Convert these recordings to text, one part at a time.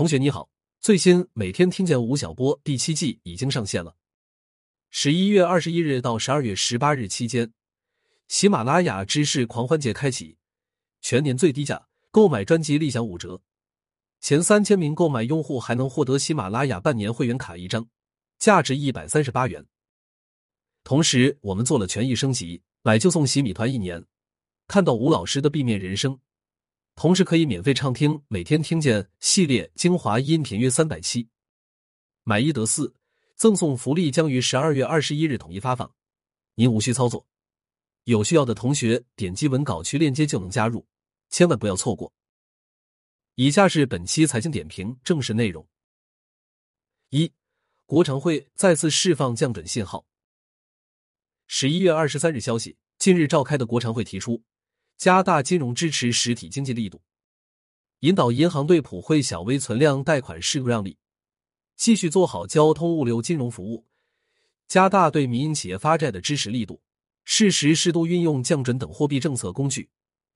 同学你好，最新每天听见吴晓波第七季已经上线了。十一月二十一日到十二月十八日期间，喜马拉雅知识狂欢节开启，全年最低价购买专辑立享五折，前三千名购买用户还能获得喜马拉雅半年会员卡一张，价值一百三十八元。同时，我们做了权益升级，买就送喜米团一年。看到吴老师的 B 面人生。同时可以免费畅听每天听见系列精华音频约三百期，买一得四，赠送福利将于十二月二十一日统一发放，您无需操作。有需要的同学点击文稿区链接就能加入，千万不要错过。以下是本期财经点评正式内容：一，国常会再次释放降准信号。十一月二十三日消息，近日召开的国常会提出。加大金融支持实体经济力度，引导银行对普惠小微存量贷款适度让利，继续做好交通物流金融服务，加大对民营企业发债的支持力度，适时适度运用降准等货币政策工具，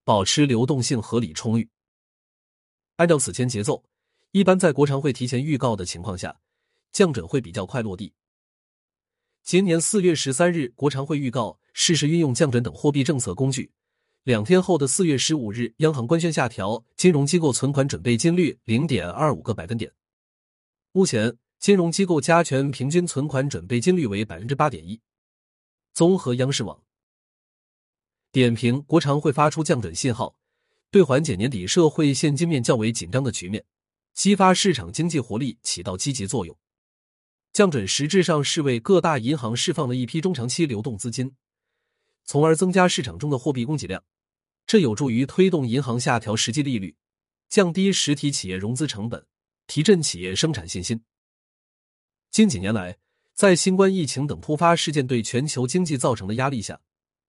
保持流动性合理充裕。按照此前节奏，一般在国常会提前预告的情况下，降准会比较快落地。今年四月十三日，国常会预告适时运用降准等货币政策工具。两天后的四月十五日，央行官宣下调金融机构存款准备金率零点二五个百分点。目前，金融机构加权平均存款准备金率为百分之八点一。综合央视网点评，国常会发出降准信号，对缓解年底社会现金面较为紧张的局面，激发市场经济活力起到积极作用。降准实质上是为各大银行释放了一批中长期流动资金，从而增加市场中的货币供给量。这有助于推动银行下调实际利率，降低实体企业融资成本，提振企业生产信心。近几年来，在新冠疫情等突发事件对全球经济造成的压力下，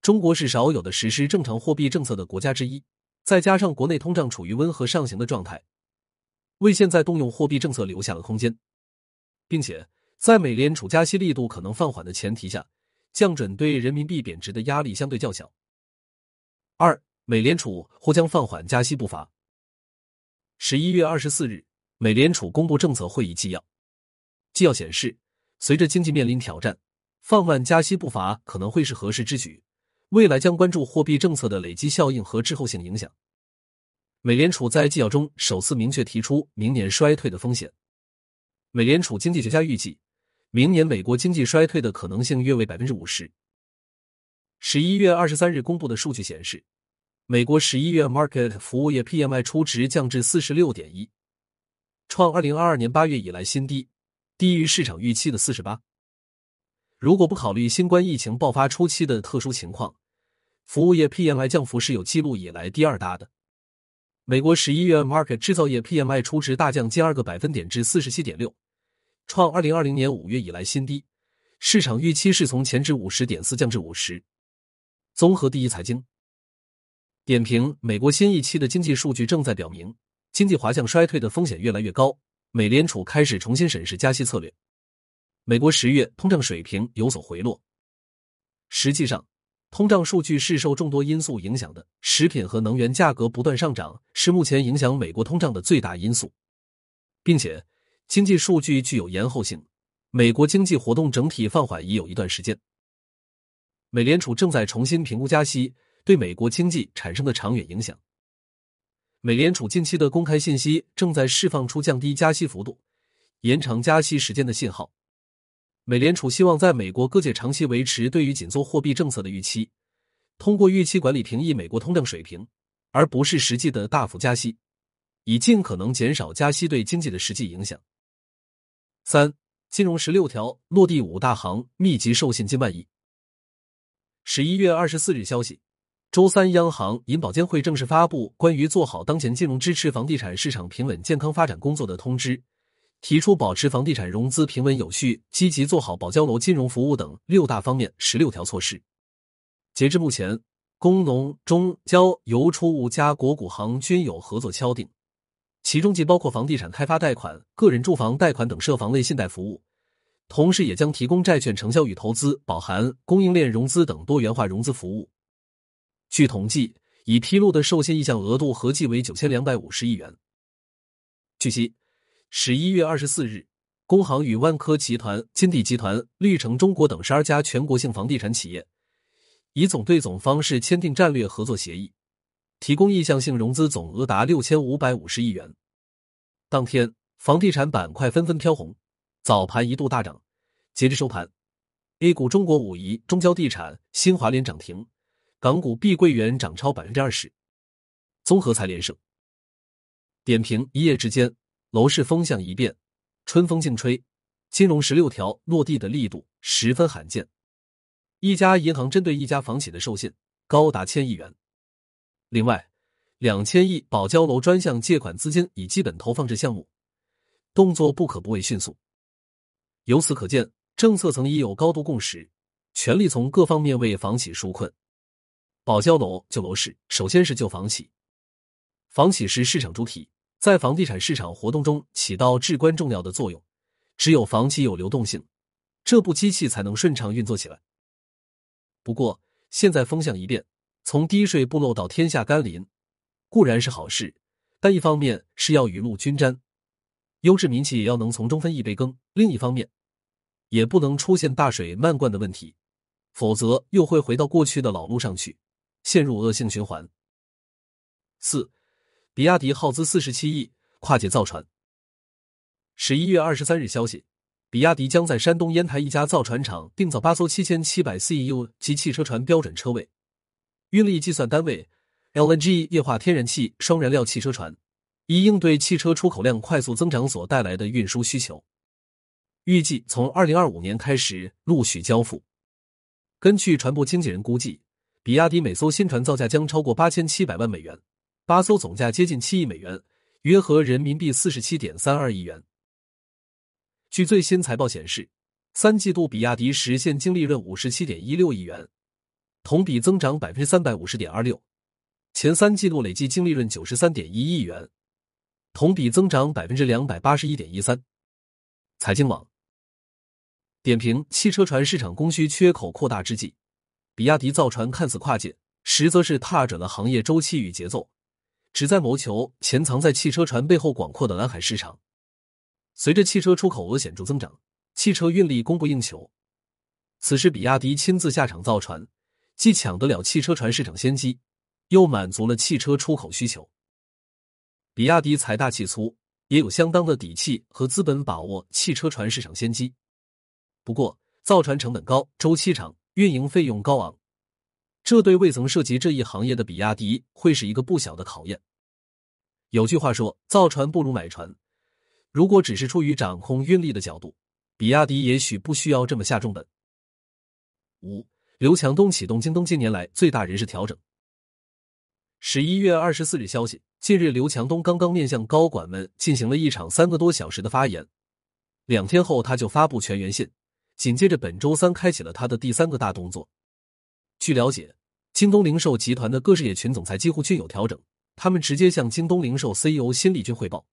中国是少有的实施正常货币政策的国家之一。再加上国内通胀处于温和上行的状态，为现在动用货币政策留下了空间，并且在美联储加息力度可能放缓的前提下，降准对人民币贬值的压力相对较小。二。美联储或将放缓加息步伐。十一月二十四日，美联储公布政策会议纪要。纪要显示，随着经济面临挑战，放慢加息步伐可能会是合适之举。未来将关注货币政策的累积效应和滞后性影响。美联储在纪要中首次明确提出明年衰退的风险。美联储经济学家预计，明年美国经济衰退的可能性约为百分之五十。十一月二十三日公布的数据显示。美国十一月 market 服务业 PMI 初值降至四十六点一，创二零二二年八月以来新低，低于市场预期的四十八。如果不考虑新冠疫情爆发初期的特殊情况，服务业 PMI 降幅是有记录以来第二大的。美国十一月 market 制造业 PMI 初值大降近二个百分点至四十七点六，创二零二零年五月以来新低，市场预期是从前值五十点四降至五十。综合第一财经。点评：美国新一期的经济数据正在表明，经济滑向衰退的风险越来越高。美联储开始重新审视加息策略。美国十月通胀水平有所回落。实际上，通胀数据是受众多因素影响的，食品和能源价格不断上涨是目前影响美国通胀的最大因素，并且经济数据具有延后性。美国经济活动整体放缓已有一段时间。美联储正在重新评估加息。对美国经济产生的长远影响。美联储近期的公开信息正在释放出降低加息幅度、延长加息时间的信号。美联储希望在美国各界长期维持对于紧缩货币政策的预期，通过预期管理平抑美国通胀水平，而不是实际的大幅加息，以尽可能减少加息对经济的实际影响。三、金融十六条落地，五大行密集授信近万亿。十一月二十四日消息。周三，央行银保监会正式发布关于做好当前金融支持房地产市场平稳健康发展工作的通知，提出保持房地产融资平稳有序、积极做好保交楼金融服务等六大方面十六条措施。截至目前，工农中交邮储五家国股行均有合作敲定，其中既包括房地产开发贷款、个人住房贷款等涉房类信贷服务，同时也将提供债券承销与投资、保函供应链融资等多元化融资服务。据统计，已披露的授信意向额度合计为九千两百五十亿元。据悉，十一月二十四日，工行与万科集团、金地集团、绿城中国等十二家全国性房地产企业以总对总方式签订战略合作协议，提供意向性融资总额达六千五百五十亿元。当天，房地产板块纷纷飘红，早盘一度大涨。截至收盘，A 股中国武夷、中交地产、新华联涨停，港股碧桂园涨超百分之二十，综合才连胜。点评：一夜之间，楼市风向一变，春风劲吹，金融十六条落地的力度十分罕见。一家银行针对一家房企的授信高达千亿元，另外，两千亿保交楼专项借款资金已基本投放至项目，动作不可不谓迅速。由此可见。政策层已有高度共识，全力从各方面为房企纾困。保交楼救楼市，首先是救房企。房企是市场主体，在房地产市场活动中起到至关重要的作用。只有房企有流动性，这部机器才能顺畅运作起来。不过，现在风向一变，从低税部落到天下甘霖，固然是好事，但一方面是要雨露均沾，优质民企也要能从中分一杯羹；另一方面，也不能出现大水漫灌的问题，否则又会回到过去的老路上去，陷入恶性循环。四，比亚迪耗资四十七亿跨界造船。十一月二十三日消息，比亚迪将在山东烟台一家造船厂定造八艘七千七百 CEU 及汽车船标准车位，运力计算单位 LNG 液化天然气双燃料汽车船，以应对汽车出口量快速增长所带来的运输需求。预计从二零二五年开始陆续交付。根据船舶经纪人估计，比亚迪每艘新船造价将超过八千七百万美元，八艘总价接近七亿美元，约合人民币四十七点三二亿元。据最新财报显示，三季度比亚迪实现净利润五十七点一六亿元，同比增长百分之三百五十点二六，前三季度累计净利润九十三点一亿元，同比增长百分之两百八十一点一三。财经网。点评：汽车船市场供需缺口扩大之际，比亚迪造船看似跨界，实则是踏准了行业周期与节奏，旨在谋求潜藏在汽车船背后广阔的蓝海市场。随着汽车出口额显著增长，汽车运力供不应求，此时比亚迪亲自下场造船，既抢得了汽车船市场先机，又满足了汽车出口需求。比亚迪财大气粗，也有相当的底气和资本把握汽车船市场先机。不过，造船成本高，周期长，运营费用高昂，这对未曾涉及这一行业的比亚迪会是一个不小的考验。有句话说：“造船不如买船。”如果只是出于掌控运力的角度，比亚迪也许不需要这么下重本。五，刘强东启动京东近年来最大人事调整。十一月二十四日消息，近日刘强东刚刚面向高管们进行了一场三个多小时的发言，两天后他就发布全员信。紧接着，本周三开启了他的第三个大动作。据了解，京东零售集团的各事业群总裁几乎均有调整，他们直接向京东零售 CEO 辛立军汇报。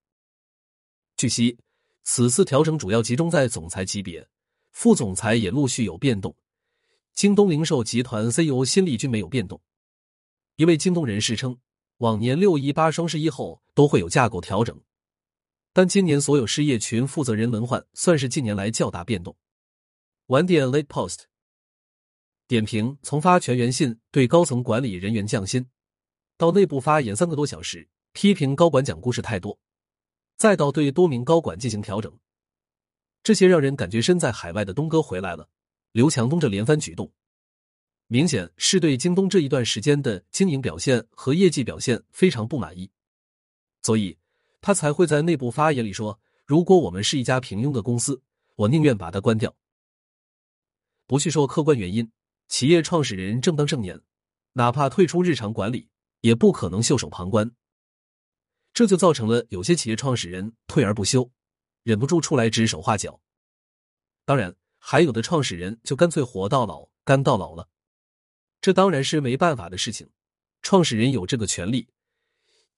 据悉，此次调整主要集中在总裁级别，副总裁也陆续有变动。京东零售集团 CEO 辛立军没有变动。一位京东人士称，往年六一八、双十一后都会有架构调整，但今年所有事业群负责人轮换，算是近年来较大变动。晚点 late post 点评：从发全员信对高层管理人员降薪，到内部发言三个多小时批评高管讲故事太多，再到对多名高管进行调整，这些让人感觉身在海外的东哥回来了。刘强东这连番举动，明显是对京东这一段时间的经营表现和业绩表现非常不满意，所以他才会在内部发言里说：“如果我们是一家平庸的公司，我宁愿把它关掉。”不去说客观原因，企业创始人正当盛年，哪怕退出日常管理，也不可能袖手旁观。这就造成了有些企业创始人退而不休，忍不住出来指手画脚。当然，还有的创始人就干脆活到老，干到老了。这当然是没办法的事情，创始人有这个权利，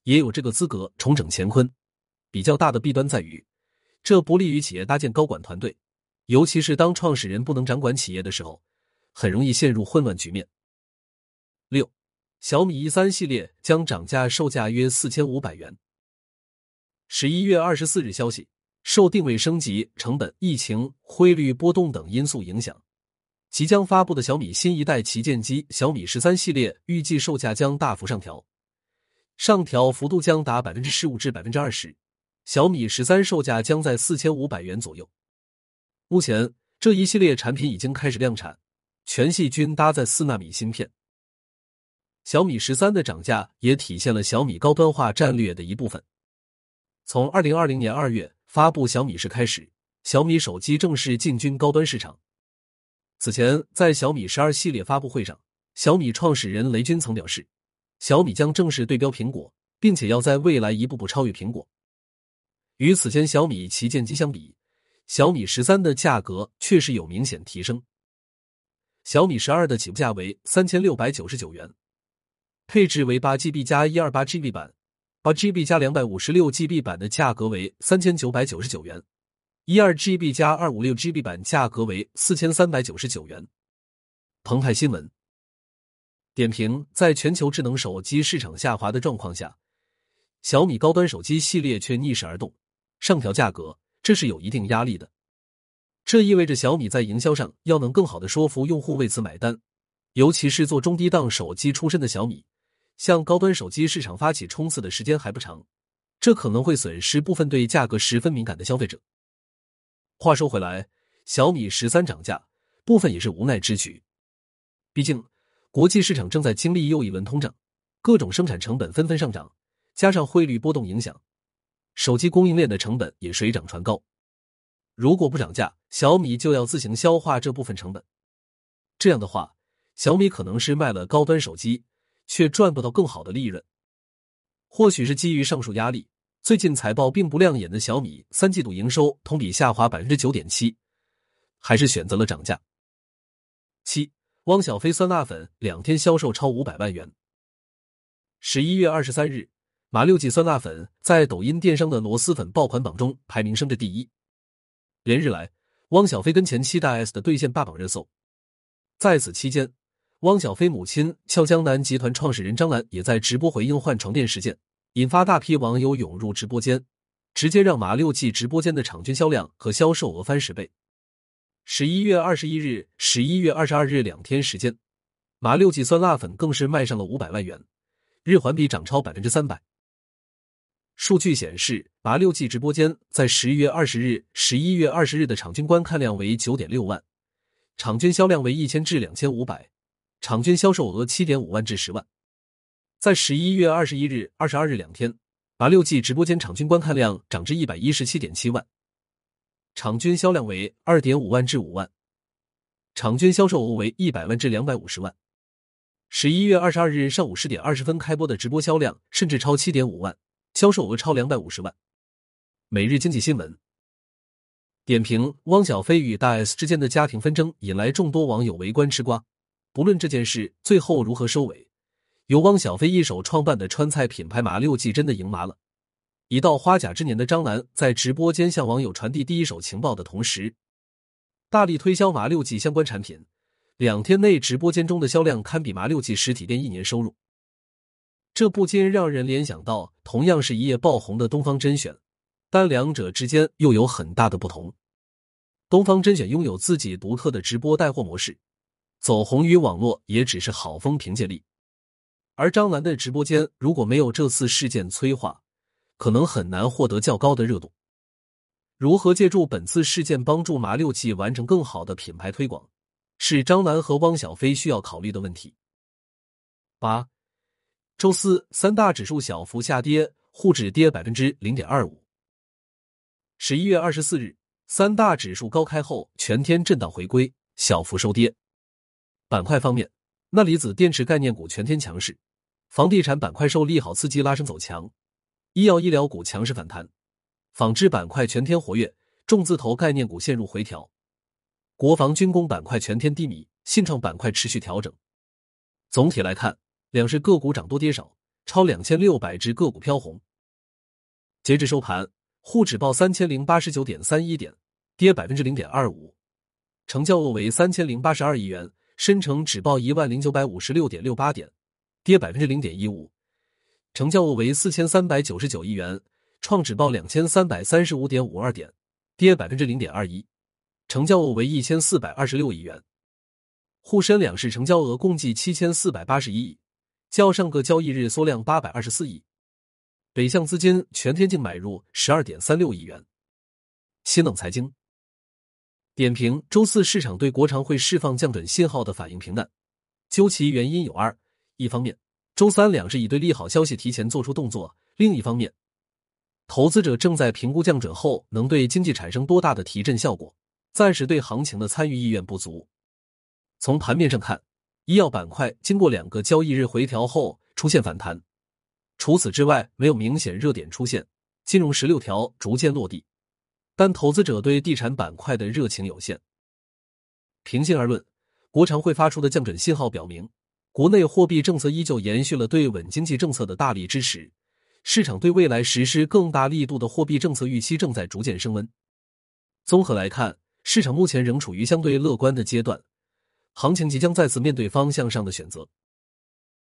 也有这个资格重整乾坤。比较大的弊端在于，这不利于企业搭建高管团队。尤其是当创始人不能掌管企业的时候，很容易陷入混乱局面。六，小米 E 三系列将涨价，售价约四千五百元。十一月二十四日消息，受定位升级、成本、疫情、汇率波动等因素影响，即将发布的小米新一代旗舰机小米十三系列预计售价将大幅上调，上调幅度将达百分之十五至百分之二十。小米十三售价将在四千五百元左右。目前这一系列产品已经开始量产，全系均搭载四纳米芯片。小米十三的涨价也体现了小米高端化战略的一部分。从二零二零年二月。发布小米十开始，小米手机正式进军高端市场。此前，在小米十二系列发布会上，小米创始人雷军曾表示，小米将正式对标苹果，并且要在未来一步步超越苹果。与此前小米旗舰机相比，小米十三的价格确实有明显提升。小米十二的起步价为三千六百九十九元，配置为八 GB 加一二八 GB 版。八 GB 加两百五十六 GB 版的价格为三千九百九十九元，一二 GB 加二五六 GB 版价格为四千三百九十九元。澎湃新闻点评：在全球智能手机市场下滑的状况下，小米高端手机系列却逆势而动，上调价格，这是有一定压力的。这意味着小米在营销上要能更好的说服用户为此买单，尤其是做中低档手机出身的小米。向高端手机市场发起冲刺的时间还不长，这可能会损失部分对价格十分敏感的消费者。话说回来，小米十三涨价，部分也是无奈之举。毕竟，国际市场正在经历又一轮通胀，各种生产成本纷纷上涨，加上汇率波动影响，手机供应链的成本也水涨船高。如果不涨价，小米就要自行消化这部分成本。这样的话，小米可能是卖了高端手机。却赚不到更好的利润，或许是基于上述压力，最近财报并不亮眼的小米三季度营收同比下滑百分之九点七，还是选择了涨价。七，汪小菲酸辣粉两天销售超五百万元。十一月二十三日，马六记酸辣粉在抖音电商的螺蛳粉爆款榜中排名升至第一，连日来，汪小菲跟前妻大 S 的兑现霸榜热搜。在此期间。汪小菲母亲俏江南集团创始人张兰也在直播回应换床垫事件，引发大批网友涌入直播间，直接让马六记直播间的场均销量和销售额翻十倍。十一月二十一日、十一月二十二日两天时间，马六记酸辣粉更是卖上了五百万元，日环比涨超百分之三百。数据显示，马六记直播间在十一月二十日、十一月二十日的场均观看量为九点六万，场均销量为一千至两千五百。场均销售额七点五万至十万，在十一月二十一日、二十二日两天，马六记直播间场均观看量涨至一百一十七点七万，场均销量为二点五万至五万，场均销售额为一百万至两百五十万。十一月二十二日上午十点二十分开播的直播销量甚至超七点五万，销售额超两百五十万。每日经济新闻点评：汪小菲与大 S 之间的家庭纷争引来众多网友围观吃瓜。不论这件事最后如何收尾，由汪小菲一手创办的川菜品牌麻六记真的赢麻了。已到花甲之年的张兰在直播间向网友传递第一手情报的同时，大力推销麻六记相关产品。两天内直播间中的销量堪比麻六记实体店一年收入，这不禁让人联想到同样是一夜爆红的东方甄选，但两者之间又有很大的不同。东方甄选拥有自己独特的直播带货模式。走红于网络也只是好风凭借力，而张兰的直播间如果没有这次事件催化，可能很难获得较高的热度。如何借助本次事件帮助麻六记完成更好的品牌推广，是张兰和汪小菲需要考虑的问题。八，周四三大指数小幅下跌，沪指跌百分之零点二五。十一月二十四日，三大指数高开后全天震荡回归，小幅收跌。板块方面，钠离子电池概念股全天强势，房地产板块受利好刺激拉升走强，医药医疗股强势反弹，纺织板块全天活跃，重字头概念股陷入回调，国防军工板块全天低迷，信创板块持续调整。总体来看，两市个股涨多跌少，超两千六百只个股飘红。截至收盘，沪指报三千零八十九点三一点，跌百分之零点二五，成交额为三千零八十二亿元。深成指报一万零九百五十六点六八点，跌百分之零点一五，成交额为四千三百九十九亿元。创指报两千三百三十五点五二点，跌百分之零点二一，成交额为一千四百二十六亿元。沪深两市成交额共计七千四百八十一亿，较上个交易日缩量八百二十四亿。北向资金全天净买入十二点三六亿元。新冷财经点评：周四市场对国常会释放降准信号的反应平淡，究其原因有二：一方面，周三两市已对利好消息提前做出动作；另一方面，投资者正在评估降准后能对经济产生多大的提振效果，暂时对行情的参与意愿不足。从盘面上看，医药板块经过两个交易日回调后出现反弹。除此之外，没有明显热点出现，金融十六条逐渐落地，但投资者对地产板块的热情有限。平心而论，国常会发出的降准信号表明，国内货币政策依旧延续了对稳经济政策的大力支持，市场对未来实施更大力度的货币政策预期正在逐渐升温。综合来看，市场目前仍处于相对乐观的阶段，行情即将再次面对方向上的选择。